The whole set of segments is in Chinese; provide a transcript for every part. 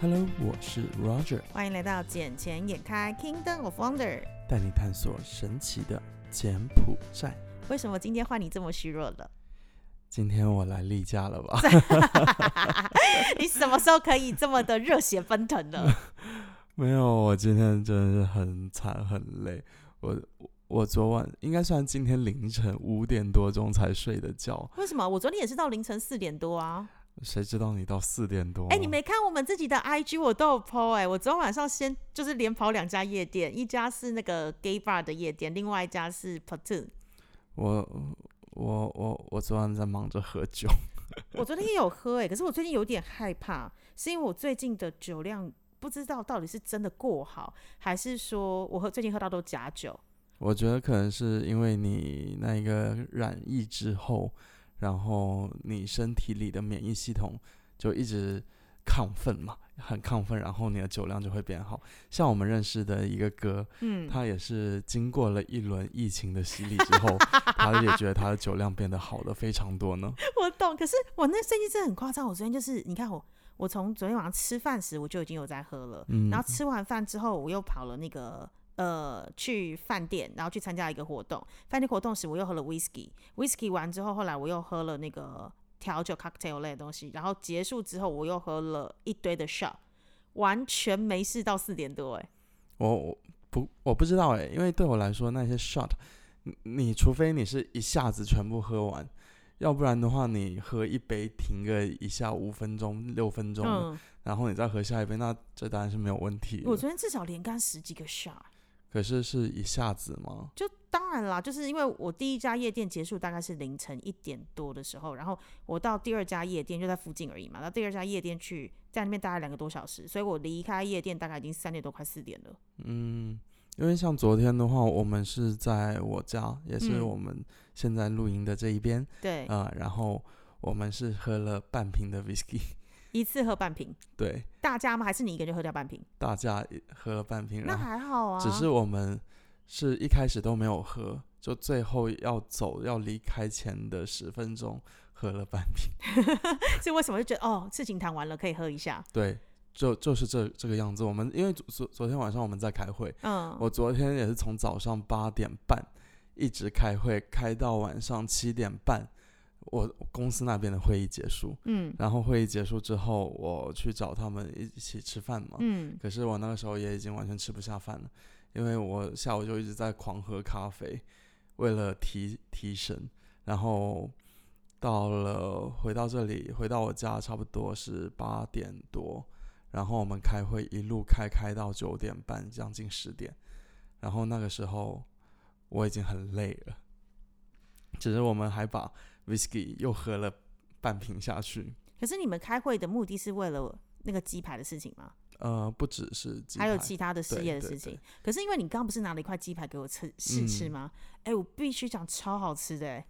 Hello，我是 Roger，欢迎来到《捡钱眼开 Kingdom of Wonder》。带你探索神奇的柬埔寨。为什么今天换你这么虚弱了？今天我来例假了吧？你什么时候可以这么的热血奔腾呢？没有，我今天真的是很惨很累。我我我昨晚应该算今天凌晨五点多钟才睡的觉，为什么？我昨天也是到凌晨四点多啊。谁知道你到四点多？哎、你没看我们自己的 IG，我都有 PO 哎、我昨天晚上先就是连跑两家夜店，一家是那个 gay bar 的夜店，另外一家是 Platoon。我我我我昨晚在忙着喝酒。我昨天也有喝哎、可是我最近有点害怕，是因为我最近的酒量不知道到底是真的过好，还是说我喝最近喝到都假酒。我觉得可能是因为你那个染疫之后，然后你身体里的免疫系统就一直亢奋嘛，很亢奋，然后你的酒量就会变好。像我们认识的一个哥，嗯，他也是经过了一轮疫情的洗礼之后，他也觉得他的酒量变得好的非常多呢。我懂，可是我那最近真的很夸张。我昨天就是，你看我，我从昨天晚上吃饭时我就已经有在喝了，嗯然后吃完饭之后我又跑了那个呃去饭店，然后去参加一个活动。饭店活动时我又喝了 whisky，whisky 完之后，后来我又喝了那个调酒 cocktail 类的东西，然后结束之后我又喝了一堆的 shot，完全没事到四点多哎、我我不我不知道哎，因为对我来说那些 shot，你你除非你是一下子全部喝完，要不然的话你喝一杯停个一下五分钟六分钟，嗯，然后你再喝下一杯，那这当然是没有问题。我昨天至少连干十几个 shot。可是是一下子吗？就当然啦，就是因为我第一家夜店结束大概是凌晨一点多的时候，然后我到第二家夜店就在附近而已嘛，到第二家夜店去在那边待了两个多小时，所以我离开夜店大概已经三点多快四点了。嗯，因为像昨天的话，我们是在我家，也是嗯我们现在露营的这一边，对，啊、然后我们是喝了半瓶的 whisky，一次喝半瓶，对，大家吗？还是你一个人就喝掉半瓶？大家喝了半瓶，那然后还好啊，只是我们是一开始都没有喝，就最后要走要离开前的十分钟喝了半瓶，所以为什么就觉得哦，事情谈完了可以喝一下？对，就就是这这个样子。我们因为昨昨昨天晚上我们在开会，嗯，我昨天也是从早上八点半一直开会，开到晚上七点半，我公司那边的会议结束。嗯然后会议结束之后，我去找他们一起吃饭嘛。嗯，可是我那个时候也已经完全吃不下饭了，因为我下午就一直在狂喝咖啡，为了提提神。然后到了回到这里，回到我家差不多是八点多，然后我们开会一路开开到九点半，将近十点。然后那个时候我已经很累了，只是我们还把 whisky 又喝了半瓶下去。可是你们开会的目的是为了那个鸡排的事情吗？呃，不只是鸡还有其他的事业的事情对。可是因为你刚刚不是拿了一块鸡排给我吃试吃嗯吗？哎、我必须讲超好吃的哎、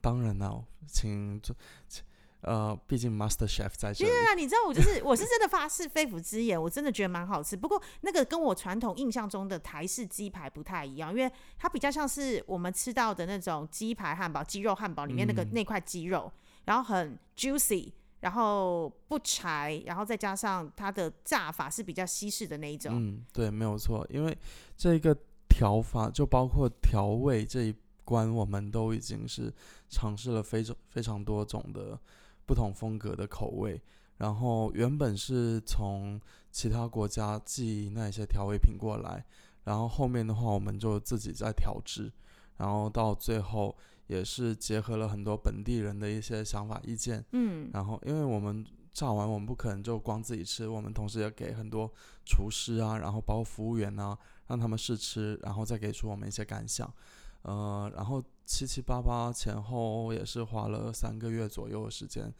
当然了，请这，请呃，毕竟 Master Chef 在这里，对啊，你知道我就是我是真的发誓肺腑之言，我真的觉得蛮好吃。不过那个跟我传统印象中的台式鸡排不太一样，因为它比较像是我们吃到的那种鸡排汉堡、鸡肉汉堡里面那个、嗯那块鸡肉，然后很 juicy，然后不柴，然后再加上它的炸法是比较西式的那一种。嗯，对，没有错，因为这个调法就包括调味这一关，我们都已经是尝试了非常非常多种的不同风格的口味。然后原本是从其他国家寄那些调味品过来，然后后面的话我们就自己在调制，然后到最后也是结合了很多本地人的一些想法意见，嗯然后，因为我们炸完，我们不可能就光自己吃，我们同时也给很多厨师啊，然后包括服务员啊，让他们试吃，然后再给出我们一些感想。呃，然后七七八八前后也是花了三个月左右的时间，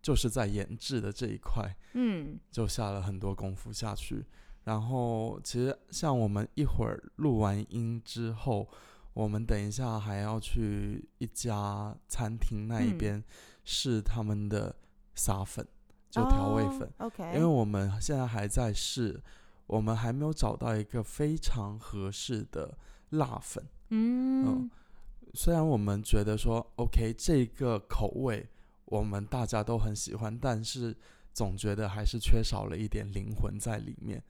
就是在研制的这一块嗯就下了很多功夫下去。然后，其实像我们一会儿录完音之后，我们等一下还要去一家餐厅那一嗯边试他们的撒粉，就调味粉。哦、OK，因为我们现在还在试，我们还没有找到一个非常合适的辣粉。嗯虽然我们觉得说，OK，这个口味我们大家都很喜欢，但是总觉得还是缺少了一点灵魂在里面。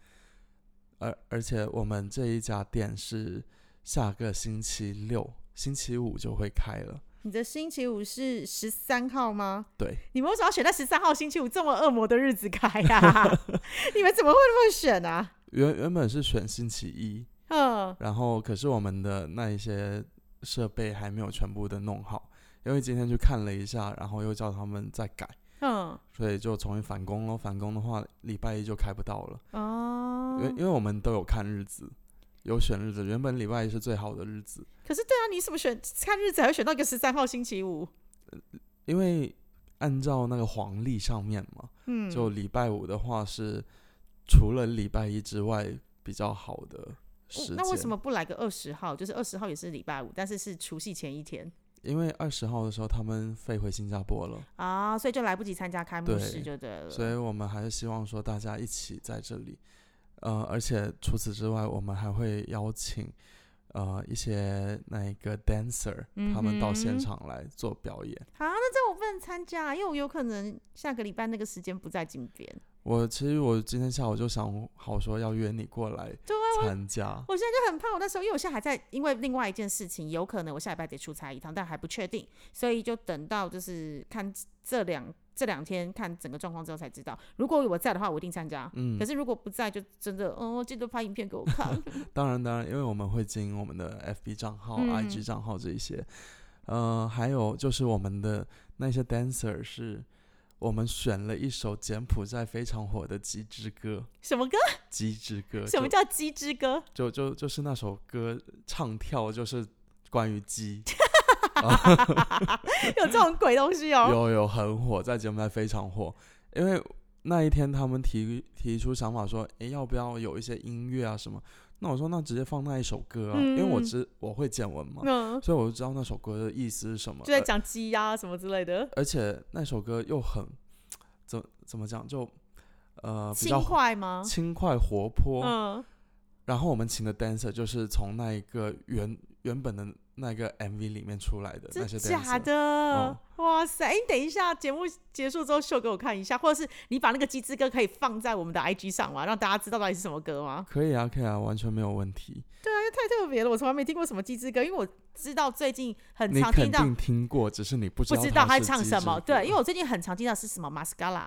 而而且我们这一家店是下个星期六、星期五就会开了。你的星期五是十三号吗？对，你们为什么要选在十三号星期五这么恶魔的日子开呀、你们怎么会那么选啊？原原本是选星期一，嗯，然后可是我们的那一些设备还没有全部的弄好，因为今天去看了一下，然后又叫他们再改，嗯，所以就重新返工咯。返工的话，礼拜一就开不到了，哦因为因为我们都有看日子，有选日子，原本礼拜一是最好的日子，可是对啊，你怎么选看日子还会选到一个十三号星期五？因为按照那个黄历上面嘛，嗯，就礼拜五的话是除了礼拜一之外比较好的时间。哦那为什么不来个二十号？就是二十号也是礼拜五，但是是除夕前一天因为二十号的时候他们飞回新加坡了，啊，所以就来不及参加开幕式就对了。所以我们还是希望说大家一起在这里。呃，而且除此之外，我们还会邀请呃一些那个 dancer，、他们到现场来做表演。好，那这我不能参加，因为我有可能下个礼拜那个时间不在金边。我其实我今天下午就想好说要约你过来参加，我现在就很怕，我那时候因为我现在还在，因为另外一件事情，有可能我下礼拜得出差一趟，但还不确定，所以就等到就是看这两这两天看整个状况之后才知道。如果我在的话，我一定参加。嗯可，是如果不在，就真的，嗯，记得发影片给我看。当然当然，因为我们会经营我们的 FB 账号、嗯 IG 账号这一些，呃，还有就是我们的那些 dancer 是。我们选了一首柬埔寨非常火的鸡之歌，什么歌？鸡之歌，什么叫鸡之歌？就就就是那首歌唱跳就是关于鸡，有这种鬼东西哦？有有很火，在柬埔寨非常火。因为那一天他们提提出想法说，诶，要不要有一些音乐啊什么？那我说那直接放那一首歌啊，因为我嗯知我会柬文嘛，嗯，所以我就知道那首歌的意思是什么。就在讲鸡鸭、什么之类的，而且那首歌又很怎怎么讲，就呃比轻较快吗？轻快活泼。嗯，然后我们请的 dancer 就是从那一个原原本的那个 MV 里面出来的那些真 dancer。假的？嗯哇塞！哎、你等一下，节目结束之后秀给我看一下，或者是你把那个鸡之歌可以放在我们的 IG 上嘛，让大家知道到底是什么歌吗？可以啊，可以啊，完全没有问题。对啊太特别了，我从来没听过什么鸡之歌，因为我知道最近很常听到，听过，只是你不知道不知道他是唱什么。对，因为我最近很常听到是什么 Mascala，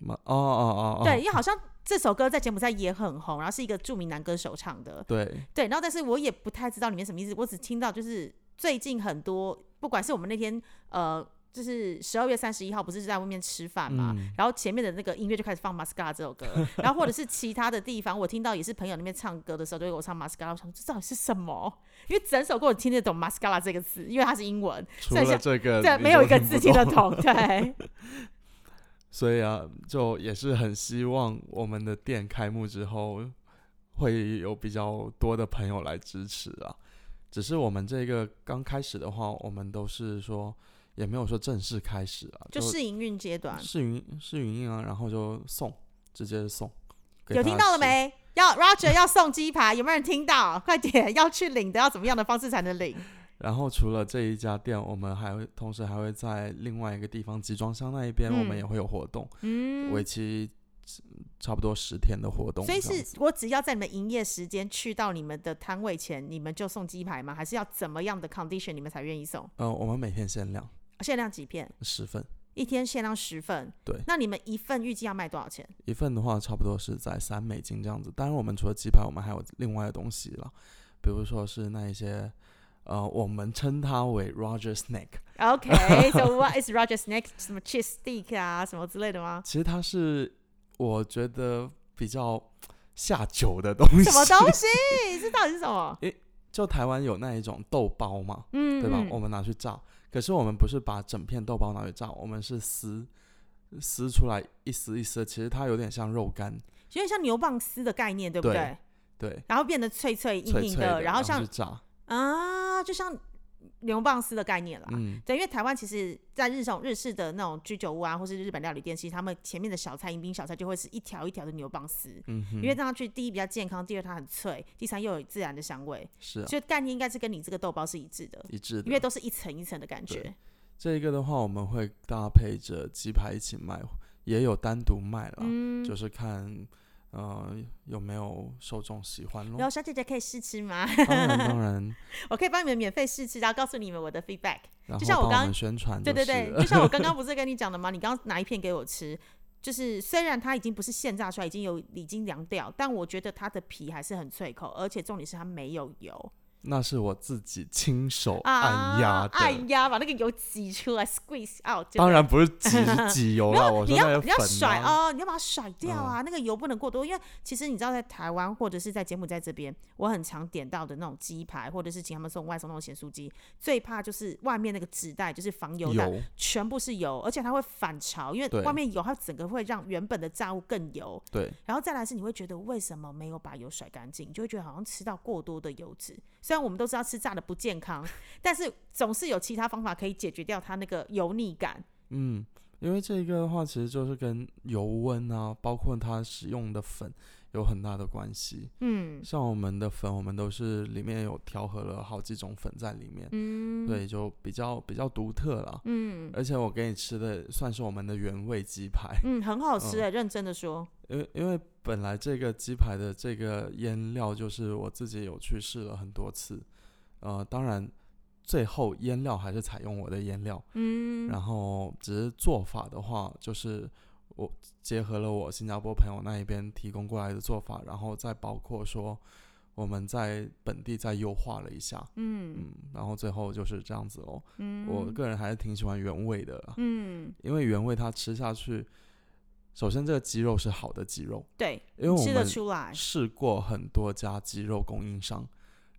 哦哦哦哦，对，因为好像这首歌在柬埔寨也很红，然后是一个著名男歌手唱的。对对，然后但是我也不太知道里面什么意思，我只听到就是最近很多，不管是我们那天呃，就是十二月三十一号不是在外面吃饭嘛，嗯然后前面的那个音乐就开始放《Mascara》这首歌，然后或者是其他的地方，我听到也是朋友那边唱歌的时候，就会给我唱《Mascara》，我想说这到底是什么？因为整首歌我听得懂 “Mascara” 这个字，因为它是英文，除了这个，对，没有一个字听得懂，对，所以啊，就也是很希望我们的店开幕之后会有比较多的朋友来支持啊。只是我们这个刚开始的话，我们都是说也没有说正式开始啊，就试营运阶段。试营试营运啊，然后就送，直接送。有？听到了没？要 Roger 要送鸡排，有没有人听到？快点，要去领的，要怎么样的方式才能领？然后除了这一家店，我们还会同时还会在另外一个地方集装箱那一边，我们嗯也会有活动，嗯，为期差不多十天的活动所以。是我只要在你们营业时间去到你们的摊位前，你们就送鸡排吗？还是要怎么样的 condition 你们才愿意送？呃，我们每天限量限量几片？十份，一天限量十份。对那你们一份预计要卖多少钱？一份的话差不多是在三美金这样子。当然，我们除了鸡排，我们还有另外的东西了，比如说是那一些。呃，我们称它为 Roger Snake，OK，so、what is Roger's next？什么 cheese stick 啊，什么之类的吗？其实它是我觉得比较下酒的东西。什么东西？这到底是什么？就台湾有那一种豆包嘛，嗯，对吧？嗯我们拿去炸，可是我们不是把整片豆包拿去炸，我们是撕撕出来一丝一丝，其实它有点像肉干，有点像牛蒡丝的概念，对不对对？对，然后变得脆脆硬硬脆脆的，然后像啊，就像牛蒡丝的概念啦。嗯，对，因为台湾其实，在日种日式的那种居酒屋啊，或是日本料理店，其实他们前面的小菜迎宾小菜就会是一条一条的牛蒡丝，嗯哼，因为这样去第一比较健康，第二它很脆，第三又有自然的香味，是啊，所以概念应该是跟你这个豆包是一致的，一致的。因为都是一层一层的感觉对。这个的话，我们会搭配着鸡排一起卖，也有单独卖了，嗯，就是看呃有没有受众喜欢咯。然后小姐姐可以试吃吗？当然当然，我可以帮你们免费试吃，然后告诉你们我的 feedback。然就像我刚宣传对对对，就像我刚刚不是跟你讲的吗？你刚刚拿一片给我吃，就是虽然它已经不是现炸出来，已经有已经凉掉，但我觉得它的皮还是很脆口，而且重点是它没有油那是我自己亲手啊，按压的，按压把那个油挤出来，squeeze out。当然不是挤是挤油 你要你要甩哦，你要把它甩掉啊，那个油不能过多，因为其实你知道，在台湾或者是在柬埔寨这边，我很常点到的那种鸡排，或者是请他们送外送那种咸酥鸡，最怕就是外面那个纸袋，就是防油袋，油全部是油，而且它会反潮，因为外面油，它整个会让原本的炸物更油。对，然后再来是你会觉得为什么没有把油甩干净，你就会觉得好像吃到过多的油脂。虽然我们都知道吃炸的不健康，但是总是有其他方法可以解决掉它那个油腻感。嗯，因为这个的话，其实就是跟油温啊，包括它使用的粉有很大的关系。嗯像我们的粉，我们都是里面有调和了好几种粉在里面，嗯，对，就比较比较独特了。嗯而且我给你吃的算是我们的原味鸡排，嗯，很好吃诶、认真的说。因为因为本来这个鸡排的这个腌料就是我自己有去试了很多次，呃，当然最后腌料还是采用我的腌料，嗯。然后只是做法的话，就是我结合了我新加坡朋友那一边提供过来的做法，然后再包括说我们在本地再优化了一下，嗯。嗯，然后最后就是这样子哦。嗯，我个人还是挺喜欢原味的，嗯。因为原味它吃下去，首先这个鸡肉是好的鸡肉，对，因为我吃得们出来。试过很多家鸡肉供应商，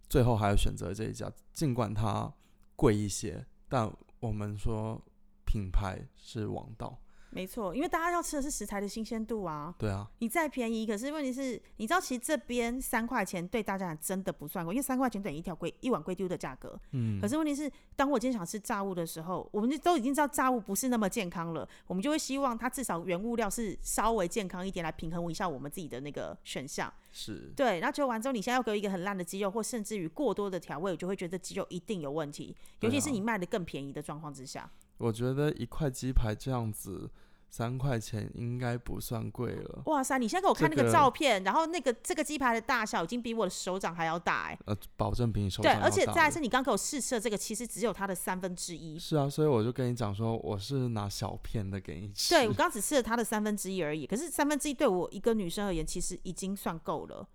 最后还是选择这一家，尽管它贵一些，但我们说品牌是王道，没错，因为大家要吃的是食材的新鲜度啊。对啊，你再便宜，可是问题是，你知道其实这边三块钱对大家来真的不算贵，因为三块钱等于一条龟一碗龟丢的价格。嗯，可是问题是，当我今天想吃炸物的时候，我们就都已经知道炸物不是那么健康了，我们就会希望它至少原物料是稍微健康一点，来平衡一下我们自己的那个选项。是对，然后求完之后，你现在要给我一个很烂的鸡肉，或甚至于过多的调味，我就会觉得鸡肉一定有问题，尤其是你卖的更便宜的状况之下。我觉得一块鸡排这样子三块钱应该不算贵了，哇塞！你现在给我看那个这个照片，然后那个这个鸡排的大小已经比我的手掌还要大哎、呃，保证比你手对，掌对而且再来是你刚给我试吃的这个，其实只有它的三分之一。是啊，所以我就跟你讲说，我是拿小片的给你吃，对我刚只吃了它的三分之一而已，可是三分之一对我一个女生而言，其实已经算够了。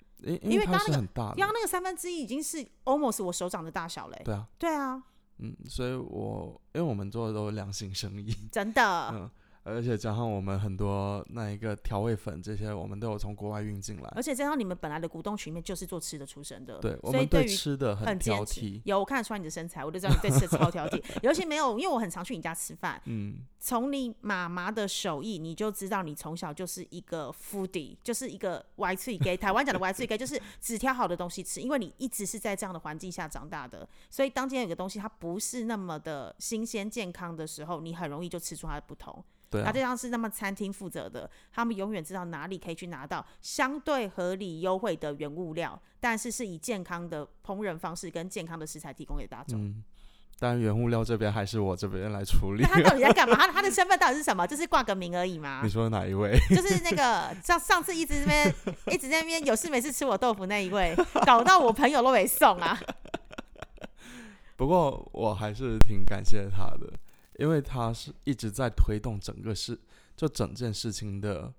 因为刚刚那个刚刚那个三分之一已经是 almost 我手掌的大小嘞、对啊，对啊，嗯，所以我因为我们做的都是良心生意，真的。嗯，而且加上我们很多那一个调味粉这些，我们都有从国外运进来而，且加上你们本来的股东群里面就是做吃的出身的，对，我所以们对于吃的很挑剔，有我看得出来你的身材，我就知道你对吃的超挑剔。尤其没有，因为我很常去你家吃饭，嗯，从你妈妈的手艺，你就知道你从小就是一个 foodie，就是一个 Y 脆 gay。台湾讲的 Y 脆 gay 就是只挑好的东西吃，因为你一直是在这样的环境下长大的，所以当今天有个东西它不是那么的新鲜健康的时候，你很容易就吃出它的不同。对啊它就，像是那么餐厅负责的，他们永远知道哪里可以去拿到相对合理优惠的原物料，但是是以健康的烹饪方式跟健康的食材提供给大众。嗯，当然原物料这边还是我这边来处理那。他到底在干嘛？他他的身份到底是什么？就是挂个名而已吗你？说哪一位？就是那个上上次一直这边一直在那边有事没事吃我豆腐那一位，搞到我朋友都没送啊。不过我还是挺感谢他的，因为他是一直在推动整个事，就整件事情的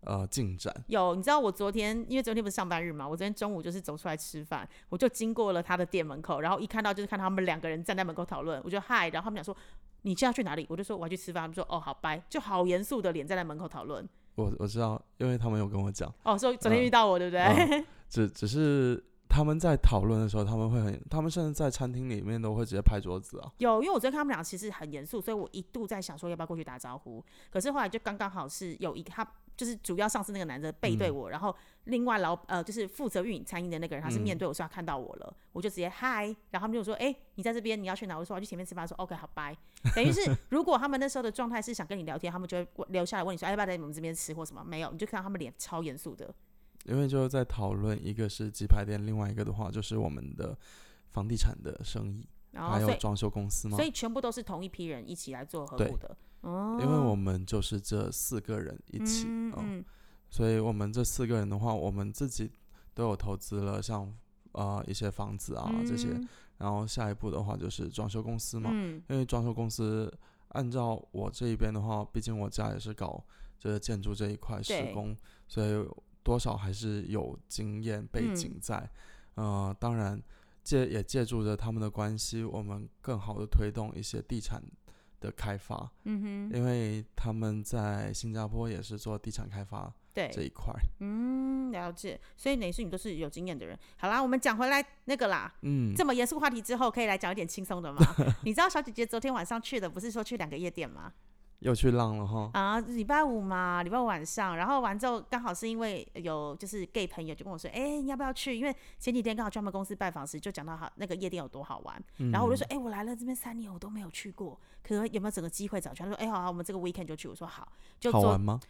呃进展。有，你知道我昨天因为昨天不是上班日嘛，我昨天中午就是走出来吃饭，我就经过了他的店门口，然后一看到就是看他们两个人站在门口讨论，我就嗨，然后他们讲说你现在去哪里？我就说我要去吃饭，他们说哦好拜，就好严肃的脸站在门口讨论。我我知道，因为他们有跟我讲，哦，说昨天遇到我、对不对？嗯 只只是他们在讨论的时候，他们会很，他们甚至在餐厅里面都会直接拍桌子啊。有，因为我昨天看他们俩其实很严肃，所以我一度在想说要不要过去打招呼。可是后来就刚刚好是有一个他就是主要上司那个男的背对我，然后另外老呃就是负责运营餐饮的那个人他是面对我，说他看到我了，我就直接嗨，然后他们就说哎、你在这边你要去哪？我说我要去前面吃饭，说 OK 好拜。等于是如果他们那时候的状态是想跟你聊天，他们就会留下来问你说哎要不要在你们这边吃或什么？没有，你就看到他们脸超严肃的。因为就是在讨论，一个是鸡排店，另外一个的话就是我们的房地产的生意，然后还有装修公司嘛所。以全部都是同一批人一起来做合对伙的。哦，因为我们就是这四个人一起，嗯所以我们这四个人的话，我们自己都有投资了像呃一些房子啊这些，嗯然后下一步的话就是装修公司嘛，嗯因为装修公司按照我这一边的话，毕竟我家也是搞这个建筑这一块施工，所以多少还是有经验背嗯景在。呃，当然借也借助着他们的关系，我们更好的推动一些地产的开发，嗯哼，因为他们在新加坡也是做地产开发这，一块。嗯，了解。所以等于是你都是有经验的人。好啦，我们讲回来那个啦，嗯，这么严肃话题之后，可以来讲一点轻松的吗？你知道小姐姐昨天晚上去的不是说去两个夜店吗？又去浪了哈。啊，礼拜五嘛，礼拜五晚上，然后完之后刚好是因为有就是 gay 朋友就跟我说，哎、你要不要去？因为前几天刚好去他们公司拜访时，就讲到好那个夜店有多好玩，嗯然后我就说，哎、我来了这边三年，我都没有去过，可能有没有整个机会找去？他说，哎、好好，我们这个 weekend 就去。我说好，就昨好玩吗？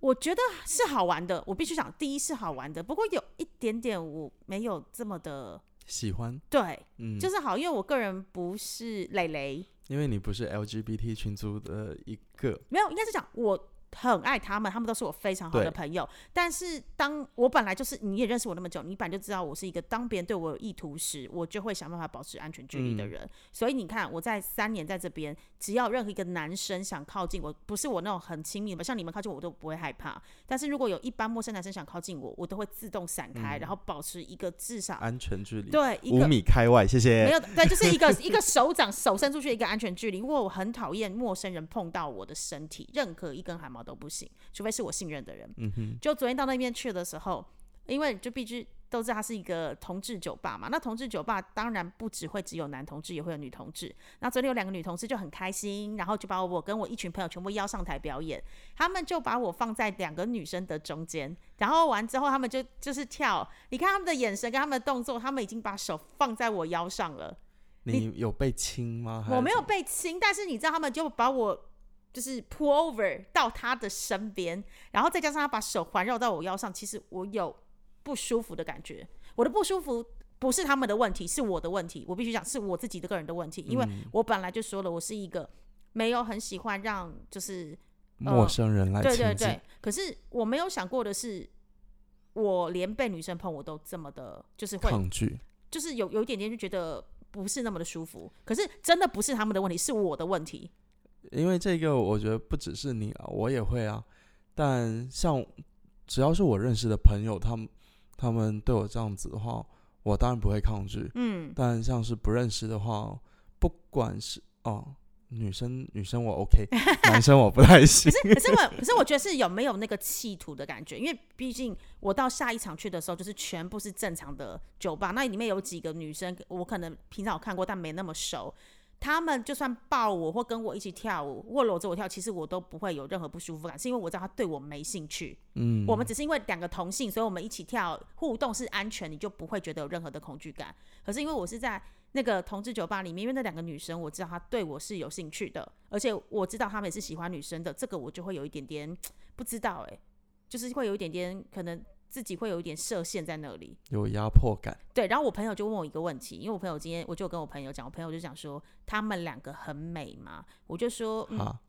我觉得是好玩的，我必须讲，第一是好玩的，不过有一点点我没有这么的喜欢，对，嗯，就是好，因为我个人不是蕾蕾，因为你不是 LGBT 群组的一个，没有，应该是讲我很爱他们，他们都是我非常好的朋友。但是当我本来就是你也认识我那么久，你本来就知道我是一个当别人对我有意图时，我就会想办法保持安全距离的嗯人。所以你看，我在三年在这边，只要任何一个男生想靠近我，不是我那种很亲密的，像你们靠近我，都不会害怕。但是如果有一般陌生男生想靠近我，我都会自动闪开，然后保持一个至少安全距离，对一五米开外，谢谢没。有，对，就是一个 一个手掌手伸出去一个安全距离，因为我很讨厌陌生人碰到我的身体，任何一根汗毛都不行，除非是我信任的人。嗯哼，就昨天到那边去的时候，因为就必须都知道它是一个同志酒吧嘛，那同志酒吧当然不只会只有男同志，也会有女同志。那昨天有两个女同志就很开心，然后就把我跟我一群朋友全部邀上台表演，他们就把我放在两个女生的中间，然后完之后他们就就是跳，你看他们的眼神跟他们的动作，他们已经把手放在我腰上了。你有被亲吗？我没有被亲，但是你知道他们就把我就是 pull over 到他的身边，然后再加上他把手环绕到我腰上，其实我有不舒服的感觉。我的不舒服不是他们的问题，是我的问题。我必须讲是我自己的个人的问题，因为嗯我本来就说了，我是一个没有很喜欢让就是陌生人来对对对，可是我没有想过的是，我连被女生碰我都这么的，就是会抗拒，就是有有一点点就觉得不是那么的舒服。可是真的不是他们的问题，是我的问题。因为这个我觉得不只是你啊，我也会啊。但像只要是我认识的朋友，他们他们对我这样子的话，我当然不会抗拒。嗯，但像是不认识的话，不管是哦，女生女生我 OK，男生我不太行可。是可是我可是我觉得 是有没有那个企图的感觉，因为毕竟我到下一场去的时候，就是全部是正常的酒吧，那里面有几个女生，我可能平常有看过，但没那么熟。他们就算抱我或跟我一起跳舞或搂着我跳，其实我都不会有任何不舒服感，是因为我知道他对我没兴趣。嗯，我们只是因为两个同性，所以我们一起跳互动是安全，你就不会觉得有任何的恐惧感。可是因为我是在那个同志酒吧里面，因为那两个女生我知道她对我是有兴趣的，而且我知道她们也是喜欢女生的，这个我就会有一点点不知道哎、就是会有一点点可能自己会有一点设限在那里。有压迫感。对，然后我朋友就问我一个问题，因为我朋友今天我就跟我朋友讲，我朋友就讲说他们两个很美嘛，我就说嗯，哈，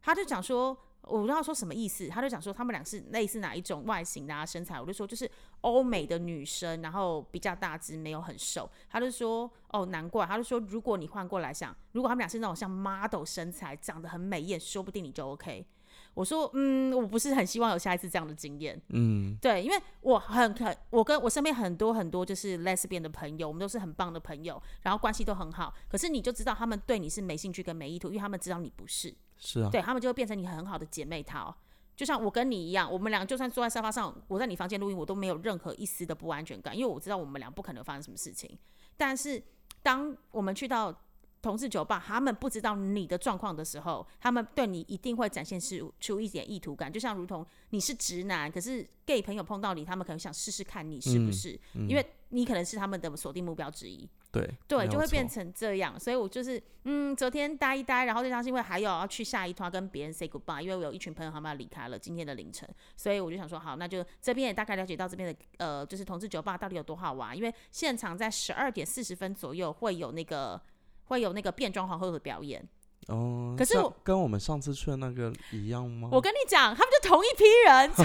他就讲说，我不知道说什么意思，他就讲说他们俩是类似哪一种外形的啊身材，我就说就是欧美的女生，然后比较大只，没有很瘦。他就说哦，难怪。他就说如果你换过来想，如果他们俩是那种像 model 身材，长得很美艳，说不定你就 OK。我说嗯，我不是很希望有下一次这样的经验。嗯，对，因为我很很，我跟我身边很多很多就是 lesbian 的朋友，我们都是很棒的朋友，然后关系都很好。可是你就知道他们对你是没兴趣跟没意图，因为他们知道你不是。是啊，对他们就会变成你很好的姐妹淘。就像我跟你一样，我们俩就算坐在沙发上，我在你房间录音，我都没有任何一丝的不安全感，因为我知道我们俩不可能发生什么事情。但是当我们去到同志酒吧，他们不知道你的状况的时候，他们对你一定会展现出出一点意图感，就像如同你是直男，可是 gay 朋友碰到你，他们可能想试试看你是不嗯是，嗯因为你可能是他们的锁定目标之一。对对，就会变成这样，所以我就是嗯，昨天待一待，然后再加上因为还有要去下一团跟别人 say goodbye，因为我有一群朋友他们要离开了今天的凌晨，所以我就想说好，那就这边也大概了解到这边的呃，就是同志酒吧到底有多好玩，因为现场在十二点四十分左右会有那个会有那个变装皇后的表演，哦，可是我跟我们上次去的那个一样吗？我跟你讲，他们就同一批人从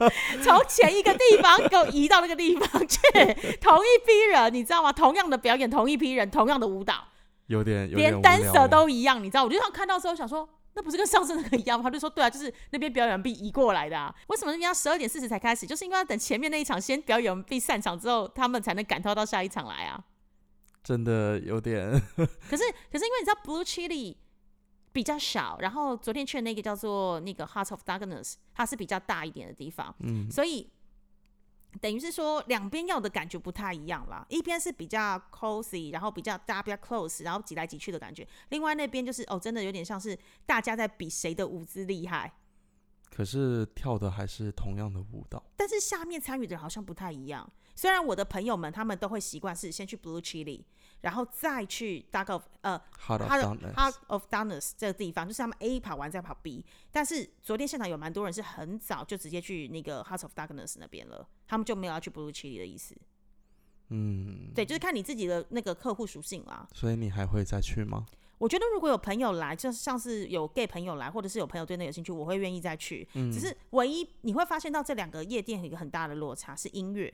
从前一个地方给我移到那个地方去，同一批人，你知道吗？同样的表演，同一批人，同样的舞蹈，有点有点连 dancer 欸都一样，你知道？我就想看到之后想说。那不是跟上次那个一样吗？他就说对啊，就是那边表演完毕移过来的、啊。为什么那边要十二点四十才开始？就是因为要等前面那一场先表演完毕散场之后，他们才能赶到到下一场来啊。真的有点 可是可是因为你知道 Blue Chili 比较小，然后昨天去的那个叫做那个 Heart of Darkness，它是比较大一点的地方，嗯所以等于是说两边要的感觉不太一样啦。一边是比较 cozy，然后比较大家比较 close，然后挤来挤去的感觉；另外那边就是哦，真的有点像是大家在比谁的舞姿厉害。可是跳的还是同样的舞蹈。但是下面参与的人好像不太一样。虽然我的朋友们他们都会习惯是先去 Blue Chili，然后再去 Dark of 呃 Heart of Darkness Heart of Darkness 这个地方，就是他们 A 跑完再跑 B。但是昨天现场有蛮多人是很早就直接去那个 Heart of Darkness 那边了，他们就没有要去 Blue Chili 的意思。嗯，对，就是看你自己的那个客户属性啦。所以你还会再去吗？我觉得如果有朋友来，就是像是有 gay 朋友来，或者是有朋友对那有兴趣，我会愿意再去。只是唯一你会发现到这两个夜店有一个很大的落差是音乐。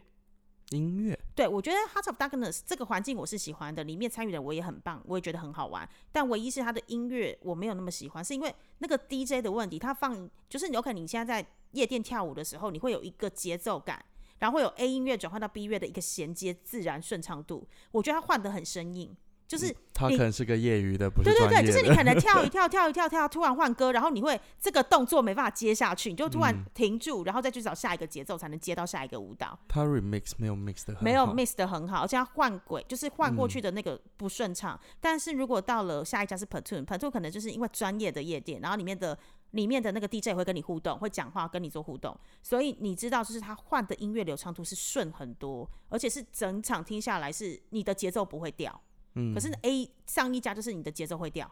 音乐对，我觉得 Heart of Darkness 这个环境我是喜欢的，里面参与的我也很棒，我也觉得很好玩。但唯一是它的音乐我没有那么喜欢，是因为那个 DJ 的问题，他放就是有可能你现在在夜店跳舞的时候，你会有一个节奏感，然后会有 A 音乐转换到 B 乐的一个衔接自然顺畅度，我觉得他换的很生硬，就是他可能是个业余的，不是对对对。就是你可能 跳一跳，跳一跳，跳，突然换歌，然后你会这个动作没办法接下去，你就突然嗯停住，然后再去找下一个节奏，才能接到下一个舞蹈。他 remix 没有 mix 的很没有 mix 的很好，而且他换轨就是换过嗯去的那个不顺畅。但是如果到了下一家是 Platoon，Platoon 可能就是因为专业的夜店，然后里面的里面的那个 DJ 会跟你互动，会讲话跟你做互动，所以你知道就是他换的音乐流畅度是顺很多，而且是整场听下来是你的节奏不会掉。嗯可是 A 上一家就是你的节奏会掉。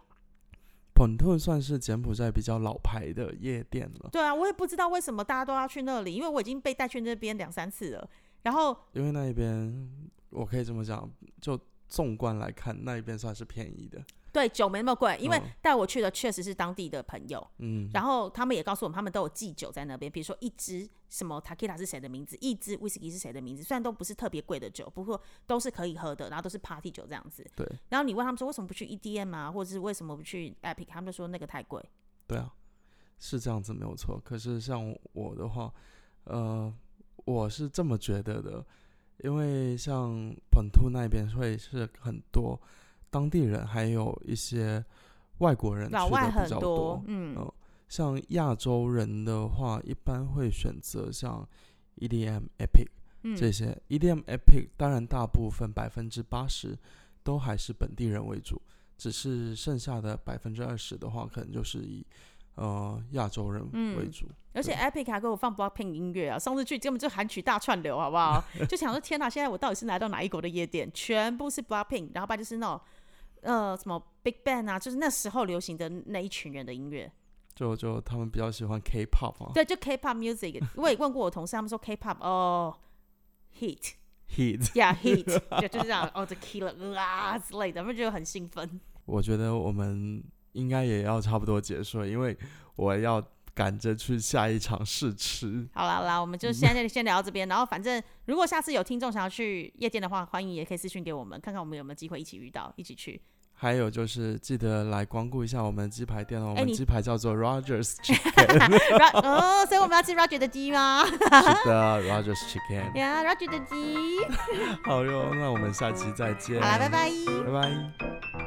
本特算是柬埔寨比较老牌的夜店了，对啊，我也不知道为什么大家都要去那里，因为我已经被带去那边两三次了。然后因为那一边我可以这么讲，就纵观来看，那一边算是便宜的。对酒没那么贵，因为嗯带我去的确实是当地的朋友。嗯，然后他们也告诉我们，他们都有寄酒在那边，比如说一支什么 Takita 是谁的名字，一支 Whisky 是谁的名字，虽然都不是特别贵的酒，不过都是可以喝的，然后都是 Party 酒这样子。对然后你问他们说为什么不去 EDM 啊，或者是为什么不去 Epic，他们就说那个太贵。对啊，是这样子没有错。可是像我的话，呃，我是这么觉得的，因为像本土那边会是很多当地人，还有一些外国人去的比较多多，。嗯，嗯像亚洲人的话，一般会选择像 EDM、Epic 嗯这些。EDM、Epic 当然大部分百分之八十都还是本地人为主，只是剩下的百分之二十的话，可能就是以呃亚洲人为嗯主。而且 Epic 还给我放 Blockpink 音乐啊！上次去根本就韩曲大串流，好不好？就想说天哪，现在我到底是来到哪一国的夜店？全部是 Blockpink，然后吧就是那种呃什么 Big Bang 啊，就是那时候流行的那一群人的音乐。就就他们比较喜欢 K-pop 啊对，就 K-pop music。我也问过我同事，他们说 K-pop 哦，hit，，Heat。yeah hit，就就是这样哦，the killer 啊之类的，他们就很兴奋。我觉得我们应该也要差不多结束了，因为我要赶着去下一场试吃。好啦 好啦，我们就现在先聊到这边。然后反正如果下次有听众想要去夜店的话，欢迎也可以私讯给我们，看看我们有没有机会一起遇到，一起去。还有就是记得来光顾一下我们鸡排店哦，我们鸡排叫做 Rogers Chicken，哦，所以我们要吃 Roger 的鸡吗？是的，Rogers Chicken。呀，Roger 的鸡。好哟，那我们下期再见，好啦，拜拜。拜拜。